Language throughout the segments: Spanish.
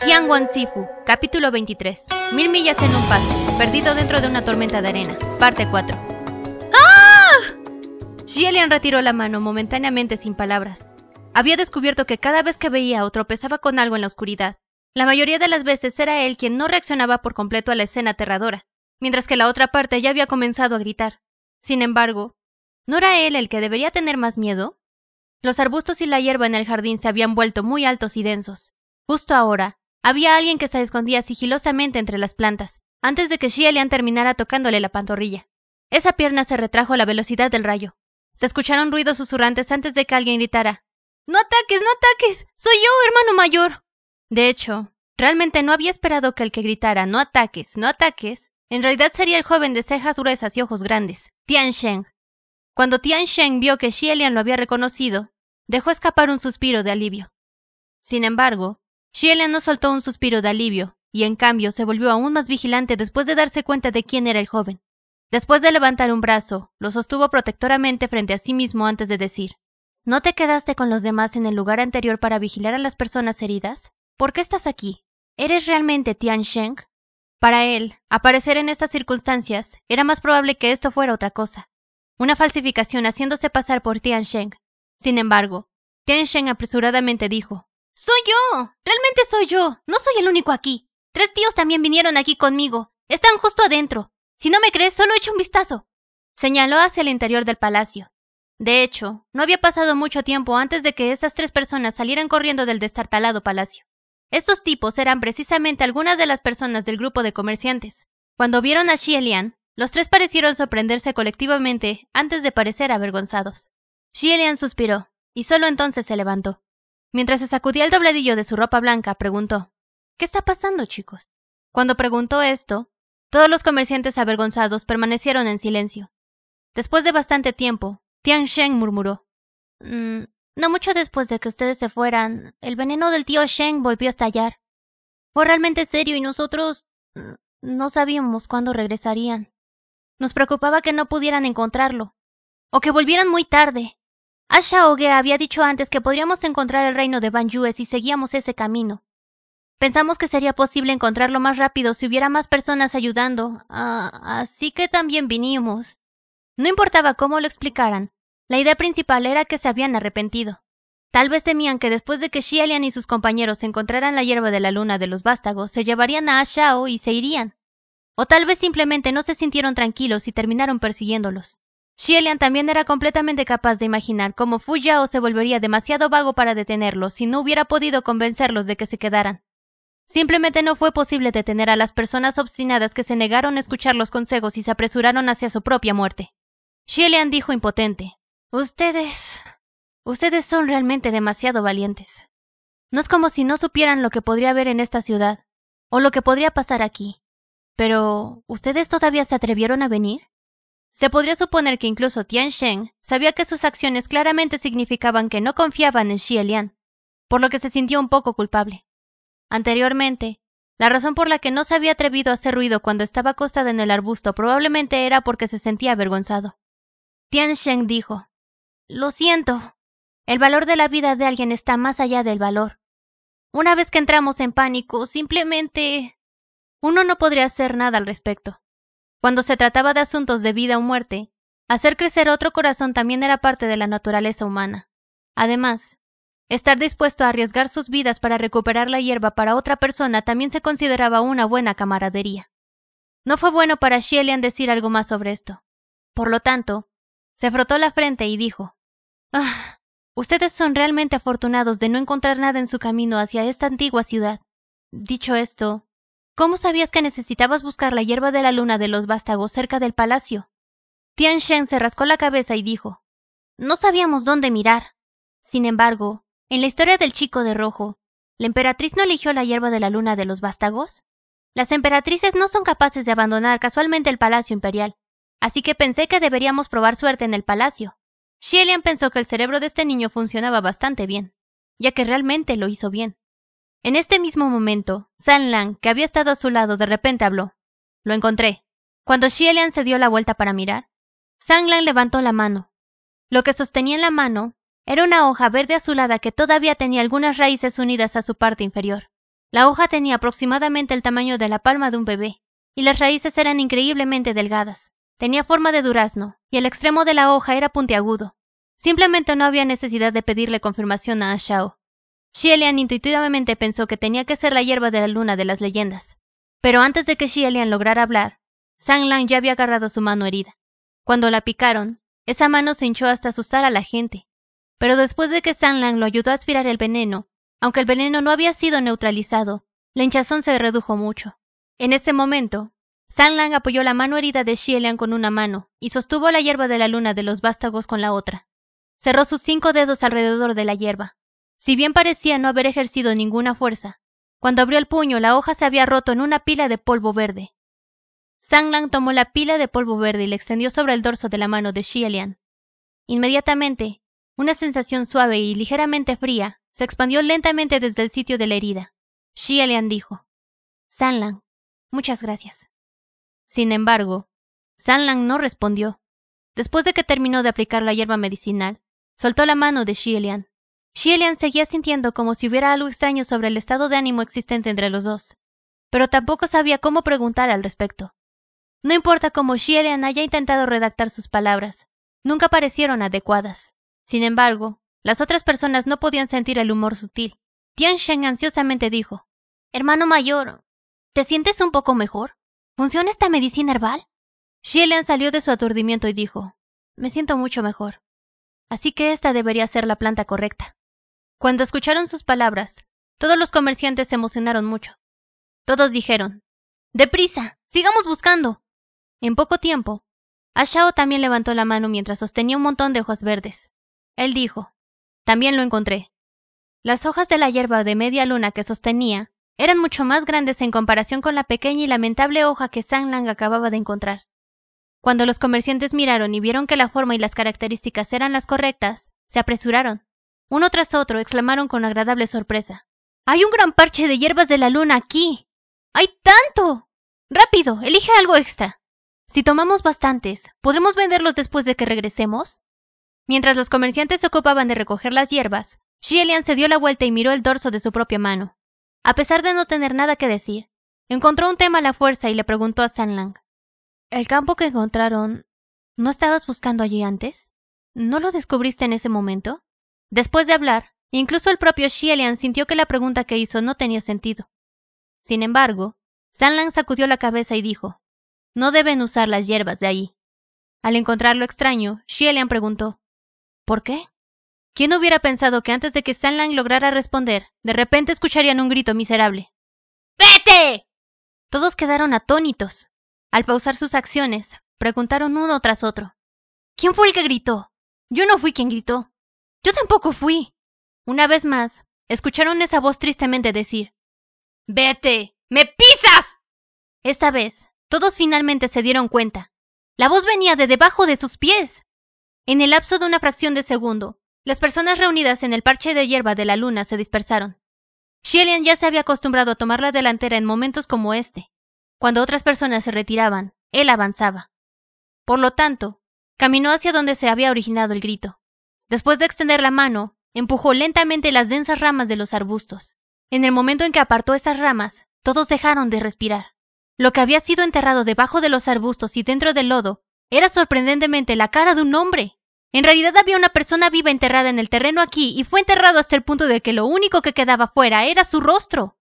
Tianguan Sifu, capítulo 23. Mil millas en un paso, perdido dentro de una tormenta de arena, parte 4. ¡Ah! Xielian retiró la mano momentáneamente sin palabras. Había descubierto que cada vez que veía o tropezaba con algo en la oscuridad, la mayoría de las veces era él quien no reaccionaba por completo a la escena aterradora, mientras que la otra parte ya había comenzado a gritar. Sin embargo, ¿no era él el que debería tener más miedo? Los arbustos y la hierba en el jardín se habían vuelto muy altos y densos. Justo ahora, había alguien que se escondía sigilosamente entre las plantas, antes de que Xielian terminara tocándole la pantorrilla. Esa pierna se retrajo a la velocidad del rayo. Se escucharon ruidos susurrantes antes de que alguien gritara No ataques, no ataques. Soy yo, hermano mayor. De hecho, realmente no había esperado que el que gritara No ataques, no ataques, en realidad sería el joven de cejas gruesas y ojos grandes, Tian Sheng. Cuando Tian Sheng vio que Xielian lo había reconocido, dejó escapar un suspiro de alivio. Sin embargo, Xielian no soltó un suspiro de alivio, y en cambio se volvió aún más vigilante después de darse cuenta de quién era el joven. Después de levantar un brazo, lo sostuvo protectoramente frente a sí mismo antes de decir ¿No te quedaste con los demás en el lugar anterior para vigilar a las personas heridas? ¿Por qué estás aquí? ¿Eres realmente Tian Sheng? Para él, aparecer en estas circunstancias era más probable que esto fuera otra cosa. Una falsificación haciéndose pasar por Tian Sheng. Sin embargo, Tian Sheng apresuradamente dijo soy yo. Realmente soy yo. No soy el único aquí. Tres tíos también vinieron aquí conmigo. Están justo adentro. Si no me crees, solo echa un vistazo. Señaló hacia el interior del palacio. De hecho, no había pasado mucho tiempo antes de que esas tres personas salieran corriendo del destartalado palacio. Estos tipos eran precisamente algunas de las personas del grupo de comerciantes. Cuando vieron a Xielian, los tres parecieron sorprenderse colectivamente antes de parecer avergonzados. Xielian suspiró, y solo entonces se levantó. Mientras se sacudía el dobledillo de su ropa blanca, preguntó ¿Qué está pasando, chicos? Cuando preguntó esto, todos los comerciantes avergonzados permanecieron en silencio. Después de bastante tiempo, Tian Sheng murmuró mm, No mucho después de que ustedes se fueran, el veneno del tío Sheng volvió a estallar. Fue realmente serio y nosotros mm, no sabíamos cuándo regresarían. Nos preocupaba que no pudieran encontrarlo, o que volvieran muy tarde. Asha Oge había dicho antes que podríamos encontrar el reino de Banjue si seguíamos ese camino. Pensamos que sería posible encontrarlo más rápido si hubiera más personas ayudando, ah, así que también vinimos. No importaba cómo lo explicaran, la idea principal era que se habían arrepentido. Tal vez temían que después de que Xialian y sus compañeros encontraran la hierba de la luna de los vástagos, se llevarían a Ashao y se irían. O tal vez simplemente no se sintieron tranquilos y terminaron persiguiéndolos. Xielian también era completamente capaz de imaginar cómo Fu Yao se volvería demasiado vago para detenerlos si no hubiera podido convencerlos de que se quedaran. Simplemente no fue posible detener a las personas obstinadas que se negaron a escuchar los consejos y se apresuraron hacia su propia muerte. Xielian dijo impotente: Ustedes. Ustedes son realmente demasiado valientes. No es como si no supieran lo que podría haber en esta ciudad, o lo que podría pasar aquí. Pero, ¿ustedes todavía se atrevieron a venir? Se podría suponer que incluso Tian Sheng sabía que sus acciones claramente significaban que no confiaban en Xie Lian, por lo que se sintió un poco culpable. Anteriormente, la razón por la que no se había atrevido a hacer ruido cuando estaba acostada en el arbusto probablemente era porque se sentía avergonzado. Tian Sheng dijo, Lo siento. El valor de la vida de alguien está más allá del valor. Una vez que entramos en pánico, simplemente... Uno no podría hacer nada al respecto. Cuando se trataba de asuntos de vida o muerte, hacer crecer otro corazón también era parte de la naturaleza humana. Además, estar dispuesto a arriesgar sus vidas para recuperar la hierba para otra persona también se consideraba una buena camaradería. No fue bueno para Xielian decir algo más sobre esto. Por lo tanto, se frotó la frente y dijo, Ah, ustedes son realmente afortunados de no encontrar nada en su camino hacia esta antigua ciudad. Dicho esto, ¿Cómo sabías que necesitabas buscar la hierba de la luna de los vástagos cerca del palacio? Tian Shen se rascó la cabeza y dijo, No sabíamos dónde mirar. Sin embargo, en la historia del chico de rojo, ¿la emperatriz no eligió la hierba de la luna de los vástagos? Las emperatrices no son capaces de abandonar casualmente el palacio imperial, así que pensé que deberíamos probar suerte en el palacio. Xielian pensó que el cerebro de este niño funcionaba bastante bien, ya que realmente lo hizo bien. En este mismo momento, San Lang, que había estado a su lado, de repente habló. Lo encontré. Cuando Xielian se dio la vuelta para mirar, San Lang levantó la mano. Lo que sostenía en la mano era una hoja verde azulada que todavía tenía algunas raíces unidas a su parte inferior. La hoja tenía aproximadamente el tamaño de la palma de un bebé, y las raíces eran increíblemente delgadas. Tenía forma de durazno, y el extremo de la hoja era puntiagudo. Simplemente no había necesidad de pedirle confirmación a Shao. Xielian intuitivamente pensó que tenía que ser la hierba de la luna de las leyendas. Pero antes de que Xielian lograra hablar, Sang Lang ya había agarrado su mano herida. Cuando la picaron, esa mano se hinchó hasta asustar a la gente. Pero después de que Sang Lang lo ayudó a aspirar el veneno, aunque el veneno no había sido neutralizado, la hinchazón se redujo mucho. En ese momento, Sang Lang apoyó la mano herida de Xielian con una mano y sostuvo la hierba de la luna de los vástagos con la otra. Cerró sus cinco dedos alrededor de la hierba. Si bien parecía no haber ejercido ninguna fuerza, cuando abrió el puño la hoja se había roto en una pila de polvo verde. Sang Lang tomó la pila de polvo verde y la extendió sobre el dorso de la mano de Xielian. Inmediatamente, una sensación suave y ligeramente fría se expandió lentamente desde el sitio de la herida. Xielian dijo, Sanlang, muchas gracias. Sin embargo, Sanlang no respondió. Después de que terminó de aplicar la hierba medicinal, soltó la mano de Xielian. Xielian seguía sintiendo como si hubiera algo extraño sobre el estado de ánimo existente entre los dos, pero tampoco sabía cómo preguntar al respecto. No importa cómo Xielian haya intentado redactar sus palabras, nunca parecieron adecuadas. Sin embargo, las otras personas no podían sentir el humor sutil. Tian Shen ansiosamente dijo, Hermano mayor, ¿te sientes un poco mejor? ¿Funciona esta medicina herbal? Xielian salió de su aturdimiento y dijo, Me siento mucho mejor. Así que esta debería ser la planta correcta. Cuando escucharon sus palabras, todos los comerciantes se emocionaron mucho. Todos dijeron, ¡Deprisa! ¡Sigamos buscando! En poco tiempo, Ashao también levantó la mano mientras sostenía un montón de hojas verdes. Él dijo, también lo encontré. Las hojas de la hierba de media luna que sostenía eran mucho más grandes en comparación con la pequeña y lamentable hoja que Sang Lang acababa de encontrar. Cuando los comerciantes miraron y vieron que la forma y las características eran las correctas, se apresuraron. Uno tras otro exclamaron con agradable sorpresa. ¡Hay un gran parche de hierbas de la luna aquí! ¡Hay tanto! Rápido, elige algo extra. Si tomamos bastantes, ¿podremos venderlos después de que regresemos? Mientras los comerciantes se ocupaban de recoger las hierbas, Xielian se dio la vuelta y miró el dorso de su propia mano. A pesar de no tener nada que decir, encontró un tema a la fuerza y le preguntó a Sanlang. ¿El campo que encontraron... ¿No estabas buscando allí antes? ¿No lo descubriste en ese momento? Después de hablar, incluso el propio Xielian sintió que la pregunta que hizo no tenía sentido. Sin embargo, Sanlang sacudió la cabeza y dijo, No deben usar las hierbas de allí. Al encontrarlo extraño, Xielian preguntó, ¿Por qué? ¿Quién hubiera pensado que antes de que Sanlang lograra responder, de repente escucharían un grito miserable? ¡Vete! Todos quedaron atónitos. Al pausar sus acciones, preguntaron uno tras otro. ¿Quién fue el que gritó? Yo no fui quien gritó. Yo tampoco fui. Una vez más, escucharon esa voz tristemente decir, Vete, me pisas. Esta vez, todos finalmente se dieron cuenta. La voz venía de debajo de sus pies. En el lapso de una fracción de segundo, las personas reunidas en el parche de hierba de la luna se dispersaron. Shelian ya se había acostumbrado a tomar la delantera en momentos como este. Cuando otras personas se retiraban, él avanzaba. Por lo tanto, caminó hacia donde se había originado el grito. Después de extender la mano, empujó lentamente las densas ramas de los arbustos. En el momento en que apartó esas ramas, todos dejaron de respirar. Lo que había sido enterrado debajo de los arbustos y dentro del lodo era sorprendentemente la cara de un hombre. En realidad había una persona viva enterrada en el terreno aquí y fue enterrado hasta el punto de que lo único que quedaba fuera era su rostro.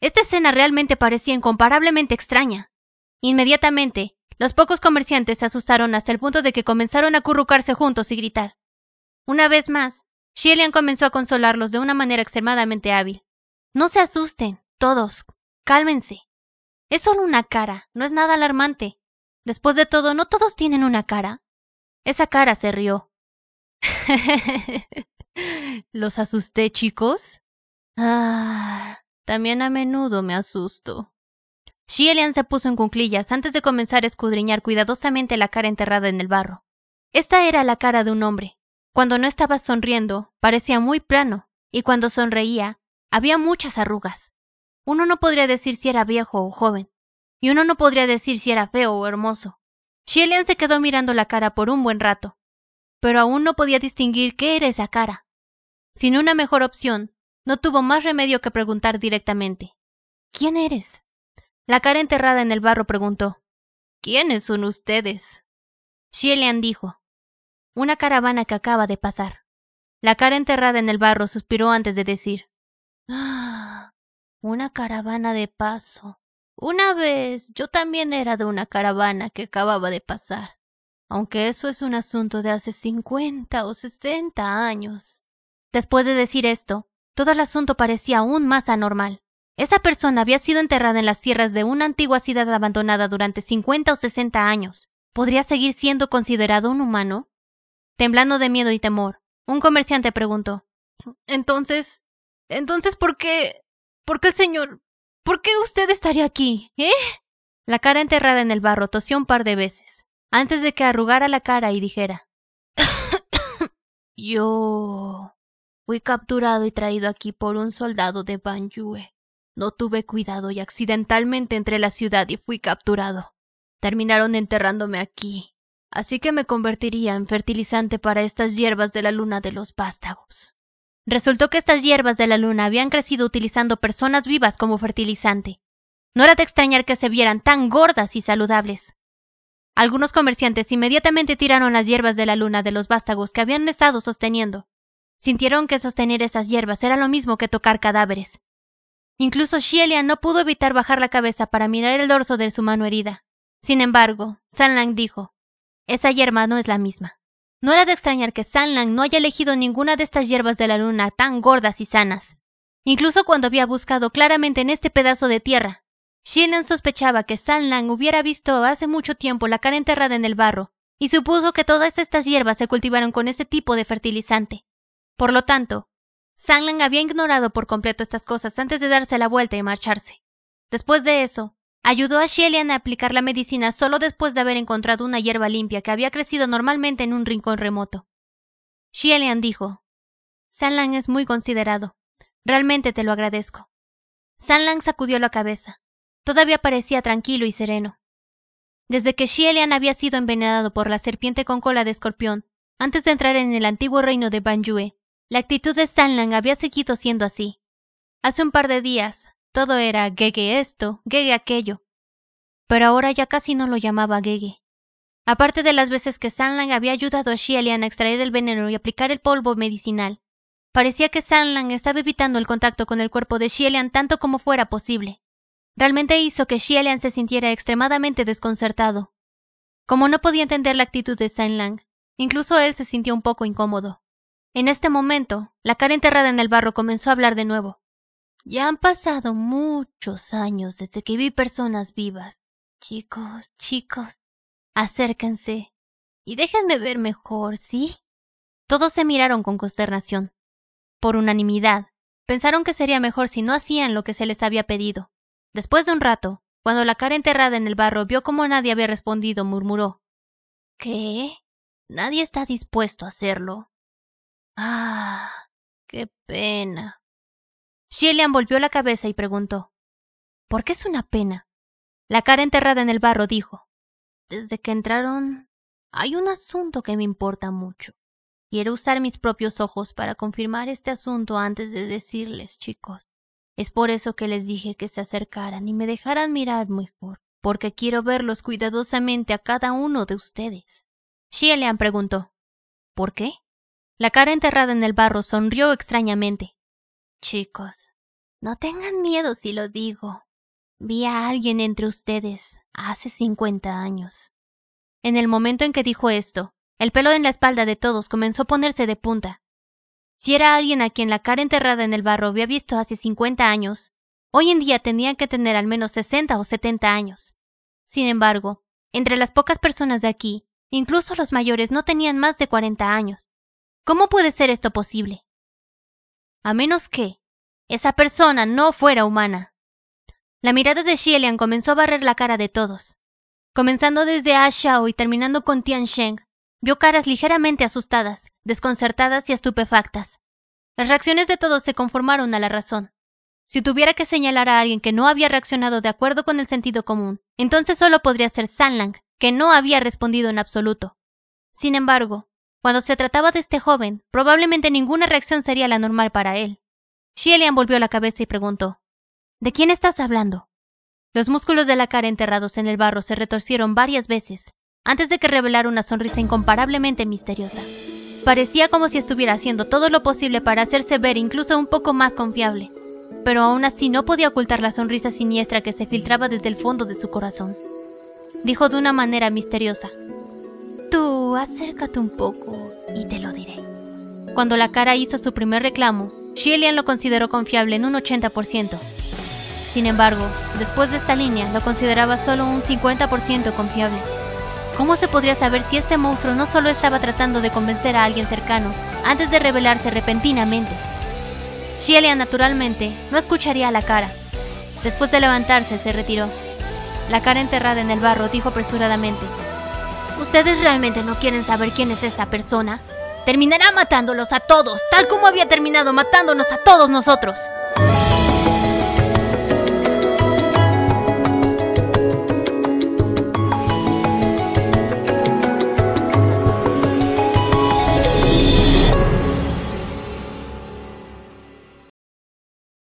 Esta escena realmente parecía incomparablemente extraña. Inmediatamente, los pocos comerciantes se asustaron hasta el punto de que comenzaron a acurrucarse juntos y gritar. Una vez más, Shelian comenzó a consolarlos de una manera extremadamente hábil. No se asusten, todos. Cálmense. Es solo una cara, no es nada alarmante. Después de todo, ¿no todos tienen una cara? Esa cara se rió. ¿Los asusté, chicos? Ah, también a menudo me asusto. Xielian se puso en cunclillas antes de comenzar a escudriñar cuidadosamente la cara enterrada en el barro. Esta era la cara de un hombre. Cuando no estaba sonriendo, parecía muy plano, y cuando sonreía, había muchas arrugas. Uno no podría decir si era viejo o joven, y uno no podría decir si era feo o hermoso. Shelian se quedó mirando la cara por un buen rato, pero aún no podía distinguir qué era esa cara. Sin una mejor opción, no tuvo más remedio que preguntar directamente. ¿Quién eres? La cara enterrada en el barro preguntó. ¿Quiénes son ustedes? Xielian dijo. Una caravana que acaba de pasar. La cara enterrada en el barro suspiró antes de decir. Ah, una caravana de paso. Una vez yo también era de una caravana que acababa de pasar. Aunque eso es un asunto de hace cincuenta o sesenta años. Después de decir esto, todo el asunto parecía aún más anormal. Esa persona había sido enterrada en las tierras de una antigua ciudad abandonada durante 50 o 60 años. ¿Podría seguir siendo considerado un humano? Temblando de miedo y temor, un comerciante preguntó. Entonces, entonces, ¿por qué? ¿Por qué, señor? ¿Por qué usted estaría aquí? ¿Eh? La cara enterrada en el barro tosió un par de veces, antes de que arrugara la cara y dijera. Yo fui capturado y traído aquí por un soldado de Banjue. No tuve cuidado y accidentalmente entré a la ciudad y fui capturado. Terminaron enterrándome aquí, así que me convertiría en fertilizante para estas hierbas de la luna de los vástagos. Resultó que estas hierbas de la luna habían crecido utilizando personas vivas como fertilizante. No era de extrañar que se vieran tan gordas y saludables. Algunos comerciantes inmediatamente tiraron las hierbas de la luna de los vástagos que habían estado sosteniendo. Sintieron que sostener esas hierbas era lo mismo que tocar cadáveres. Incluso Shelia no pudo evitar bajar la cabeza para mirar el dorso de su mano herida. Sin embargo, Sanlang dijo, esa hierba no es la misma. No era de extrañar que Sanlang no haya elegido ninguna de estas hierbas de la luna tan gordas y sanas. Incluso cuando había buscado claramente en este pedazo de tierra, Shielan sospechaba que Sanlang hubiera visto hace mucho tiempo la cara enterrada en el barro y supuso que todas estas hierbas se cultivaron con ese tipo de fertilizante. Por lo tanto, Sanglang había ignorado por completo estas cosas antes de darse la vuelta y marcharse. Después de eso, ayudó a Shelian a aplicar la medicina solo después de haber encontrado una hierba limpia que había crecido normalmente en un rincón remoto. Shelian dijo, Sanlang es muy considerado. Realmente te lo agradezco. Sanlang sacudió la cabeza. Todavía parecía tranquilo y sereno. Desde que Xielian había sido envenenado por la serpiente con cola de escorpión, antes de entrar en el antiguo reino de Banjue, la actitud de Sanlang había seguido siendo así. Hace un par de días, todo era Gege esto, Gege aquello. Pero ahora ya casi no lo llamaba Gege. Aparte de las veces que Sanlang había ayudado a Xielian a extraer el veneno y aplicar el polvo medicinal, parecía que Sanlang estaba evitando el contacto con el cuerpo de Xielian tanto como fuera posible. Realmente hizo que Xielian se sintiera extremadamente desconcertado. Como no podía entender la actitud de Sanlang, incluso él se sintió un poco incómodo. En este momento, la cara enterrada en el barro comenzó a hablar de nuevo. Ya han pasado muchos años desde que vi personas vivas. Chicos, chicos, acérquense y déjenme ver mejor, ¿sí? Todos se miraron con consternación. Por unanimidad, pensaron que sería mejor si no hacían lo que se les había pedido. Después de un rato, cuando la cara enterrada en el barro vio cómo nadie había respondido, murmuró. ¿Qué? Nadie está dispuesto a hacerlo. Ah, qué pena. Shelian volvió la cabeza y preguntó. ¿Por qué es una pena? La cara enterrada en el barro dijo. Desde que entraron, hay un asunto que me importa mucho. Quiero usar mis propios ojos para confirmar este asunto antes de decirles, chicos. Es por eso que les dije que se acercaran y me dejaran mirar mejor, porque quiero verlos cuidadosamente a cada uno de ustedes. Shelian preguntó. ¿Por qué? La cara enterrada en el barro sonrió extrañamente. Chicos, no tengan miedo si lo digo. Vi a alguien entre ustedes hace cincuenta años. En el momento en que dijo esto, el pelo en la espalda de todos comenzó a ponerse de punta. Si era alguien a quien la cara enterrada en el barro había visto hace cincuenta años, hoy en día tendrían que tener al menos sesenta o setenta años. Sin embargo, entre las pocas personas de aquí, incluso los mayores no tenían más de cuarenta años. ¿Cómo puede ser esto posible? A menos que esa persona no fuera humana. La mirada de Xielian comenzó a barrer la cara de todos. Comenzando desde A Shao y terminando con Tian Sheng, vio caras ligeramente asustadas, desconcertadas y estupefactas. Las reacciones de todos se conformaron a la razón. Si tuviera que señalar a alguien que no había reaccionado de acuerdo con el sentido común, entonces solo podría ser Sanlang, que no había respondido en absoluto. Sin embargo, cuando se trataba de este joven, probablemente ninguna reacción sería la normal para él. Xielian volvió la cabeza y preguntó: ¿De quién estás hablando? Los músculos de la cara enterrados en el barro se retorcieron varias veces, antes de que revelara una sonrisa incomparablemente misteriosa. Parecía como si estuviera haciendo todo lo posible para hacerse ver incluso un poco más confiable, pero aún así no podía ocultar la sonrisa siniestra que se filtraba desde el fondo de su corazón. Dijo de una manera misteriosa, Acércate un poco y te lo diré. Cuando la cara hizo su primer reclamo, Shillian lo consideró confiable en un 80%. Sin embargo, después de esta línea lo consideraba solo un 50% confiable. ¿Cómo se podría saber si este monstruo no solo estaba tratando de convencer a alguien cercano antes de revelarse repentinamente? Shillian naturalmente no escucharía a la cara. Después de levantarse se retiró. La cara enterrada en el barro dijo apresuradamente, ¿Ustedes realmente no quieren saber quién es esa persona? Terminará matándolos a todos, tal como había terminado matándonos a todos nosotros.